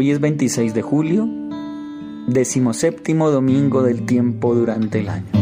Hoy es 26 de julio, decimoséptimo domingo del tiempo durante el año.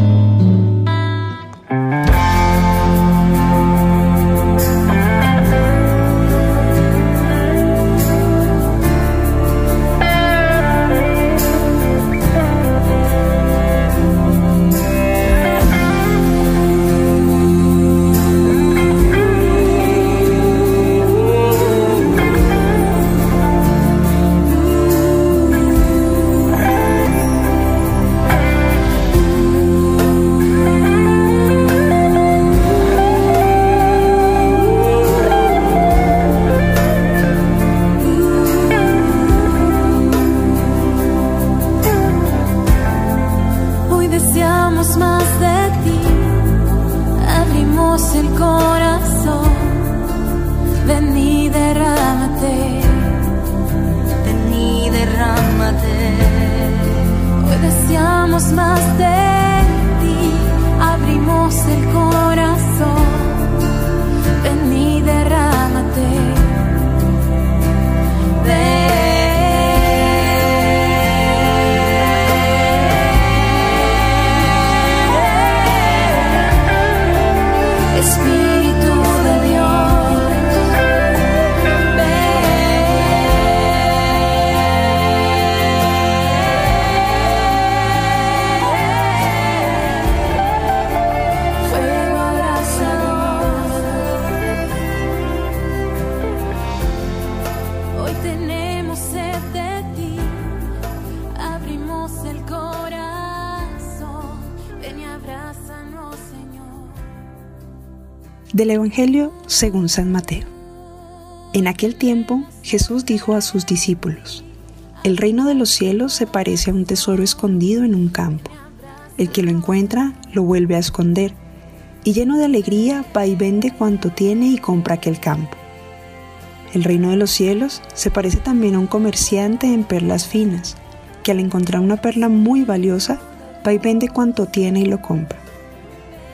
Del Evangelio según San Mateo. En aquel tiempo Jesús dijo a sus discípulos, El reino de los cielos se parece a un tesoro escondido en un campo. El que lo encuentra lo vuelve a esconder, y lleno de alegría va y vende cuanto tiene y compra aquel campo. El reino de los cielos se parece también a un comerciante en perlas finas, que al encontrar una perla muy valiosa, va y vende cuanto tiene y lo compra.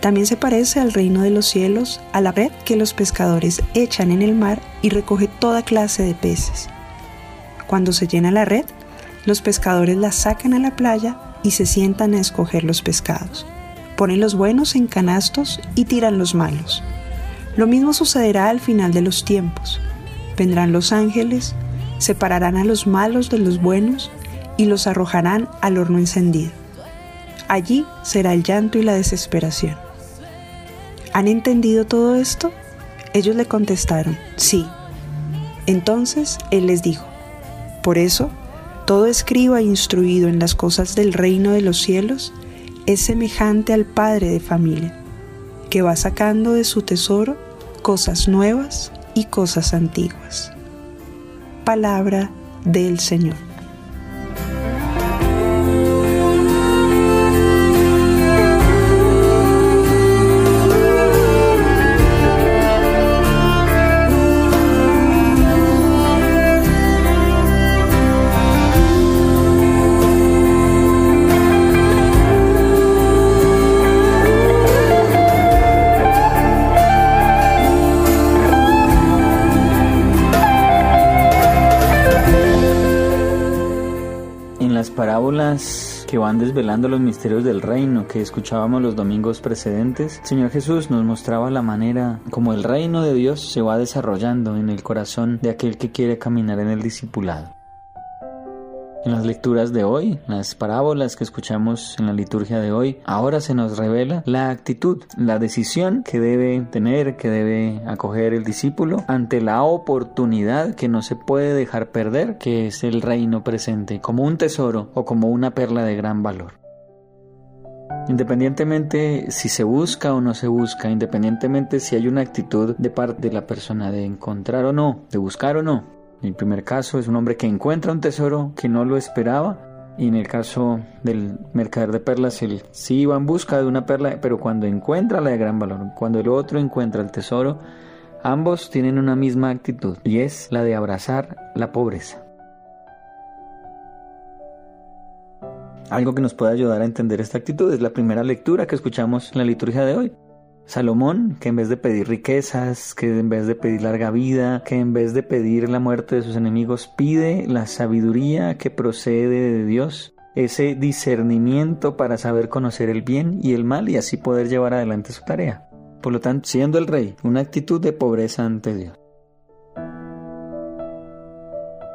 También se parece al reino de los cielos a la red que los pescadores echan en el mar y recoge toda clase de peces. Cuando se llena la red, los pescadores la sacan a la playa y se sientan a escoger los pescados. Ponen los buenos en canastos y tiran los malos. Lo mismo sucederá al final de los tiempos. Vendrán los ángeles, separarán a los malos de los buenos y los arrojarán al horno encendido. Allí será el llanto y la desesperación. ¿Han entendido todo esto? Ellos le contestaron, sí. Entonces él les dijo, por eso, todo escriba instruido en las cosas del reino de los cielos es semejante al padre de familia, que va sacando de su tesoro cosas nuevas y cosas antiguas. Palabra del Señor. Parábolas que van desvelando los misterios del reino que escuchábamos los domingos precedentes, Señor Jesús nos mostraba la manera como el reino de Dios se va desarrollando en el corazón de aquel que quiere caminar en el discipulado. En las lecturas de hoy, las parábolas que escuchamos en la liturgia de hoy, ahora se nos revela la actitud, la decisión que debe tener, que debe acoger el discípulo ante la oportunidad que no se puede dejar perder, que es el reino presente, como un tesoro o como una perla de gran valor. Independientemente si se busca o no se busca, independientemente si hay una actitud de parte de la persona de encontrar o no, de buscar o no, el primer caso es un hombre que encuentra un tesoro que no lo esperaba y en el caso del mercader de perlas, él sí iba en busca de una perla, pero cuando encuentra la de gran valor, cuando el otro encuentra el tesoro, ambos tienen una misma actitud y es la de abrazar la pobreza. Algo que nos puede ayudar a entender esta actitud es la primera lectura que escuchamos en la liturgia de hoy. Salomón, que en vez de pedir riquezas, que en vez de pedir larga vida, que en vez de pedir la muerte de sus enemigos, pide la sabiduría que procede de Dios, ese discernimiento para saber conocer el bien y el mal y así poder llevar adelante su tarea. Por lo tanto, siendo el rey, una actitud de pobreza ante Dios.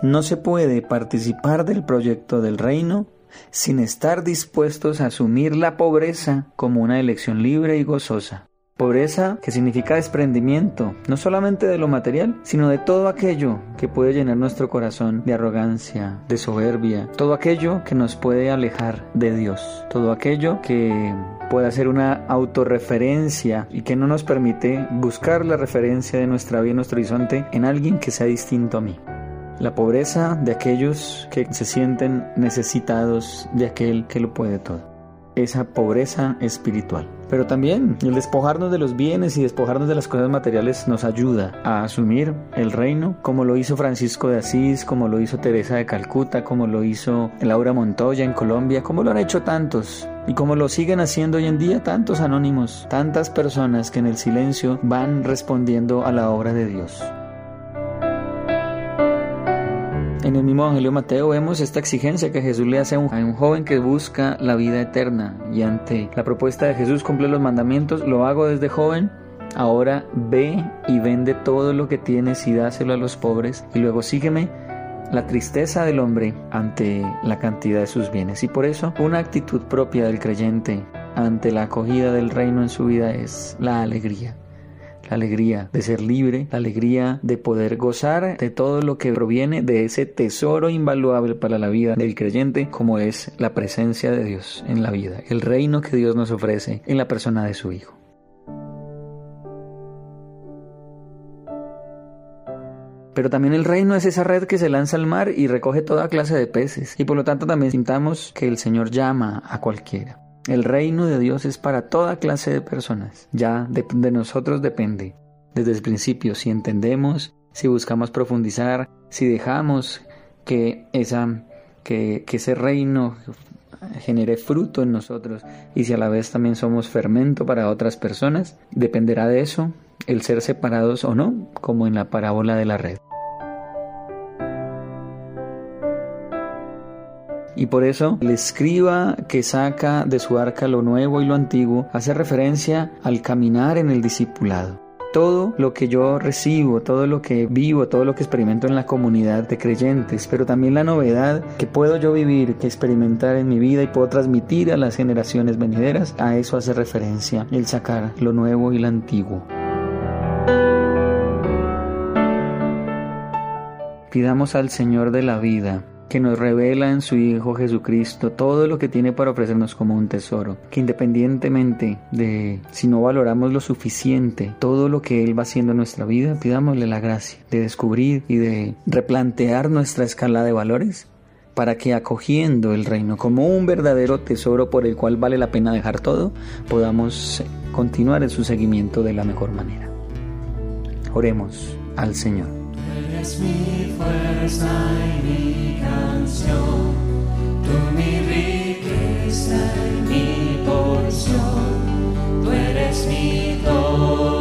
No se puede participar del proyecto del reino sin estar dispuestos a asumir la pobreza como una elección libre y gozosa. Pobreza que significa desprendimiento, no solamente de lo material, sino de todo aquello que puede llenar nuestro corazón de arrogancia, de soberbia, todo aquello que nos puede alejar de Dios, todo aquello que puede ser una autorreferencia y que no nos permite buscar la referencia de nuestra vida, nuestro horizonte en alguien que sea distinto a mí la pobreza de aquellos que se sienten necesitados de aquel que lo puede todo. Esa pobreza espiritual. Pero también el despojarnos de los bienes y despojarnos de las cosas materiales nos ayuda a asumir el reino, como lo hizo Francisco de Asís, como lo hizo Teresa de Calcuta, como lo hizo Laura Montoya en Colombia, como lo han hecho tantos y como lo siguen haciendo hoy en día tantos anónimos, tantas personas que en el silencio van respondiendo a la obra de Dios. En el mismo Evangelio Mateo vemos esta exigencia que Jesús le hace a un, joven que busca la vida eterna. Y ante la propuesta de Jesús cumple los mandamientos, lo hago desde joven, ahora ve y vende todo lo que tienes y dáselo a los pobres y luego sígueme la tristeza del hombre ante la cantidad de sus bienes. Y por eso una actitud propia del creyente ante la acogida del reino en su vida es la alegría la alegría de ser libre, la alegría de poder gozar de todo lo que proviene de ese tesoro invaluable para la vida del creyente como es la presencia de Dios en la vida, el reino que Dios nos ofrece en la persona de su Hijo. Pero también el reino es esa red que se lanza al mar y recoge toda clase de peces. Y por lo tanto también sintamos que el Señor llama a cualquiera. El reino de Dios es para toda clase de personas. Ya de, nosotros depende. Desde el principio, si entendemos, si buscamos profundizar, si dejamos que, esa, que, que ese reino genere fruto en nosotros y si a la vez también somos fermento para otras personas, dependerá de eso el ser separados o no, como en la parábola de la red. Y por eso el escriba que saca de su arca lo nuevo y lo antiguo hace referencia al caminar en el discipulado todo lo que yo recibo, todo lo que vivo, todo lo que experimento en la comunidad de creyentes, pero también la novedad que puedo yo vivir, que experimentar en mi vida y puedo transmitir a las generaciones venideras, a eso hace referencia el sacar lo nuevo y lo antiguo. Pidamos al Señor de la vida que nos revela en su Hijo Jesucristo todo lo que tiene para ofrecernos como un tesoro, que independientemente de si no valoramos lo suficiente todo lo que Él va haciendo en nuestra vida, pidámosle la gracia de descubrir y de replantear nuestra escala de valores para que acogiendo el reino como un verdadero tesoro por el cual vale la pena dejar todo, podamos continuar en su seguimiento de la mejor manera. Oremos al Señor eres mi fuerza y mi canción, tú mi riqueza y mi porción, tú eres mi todo.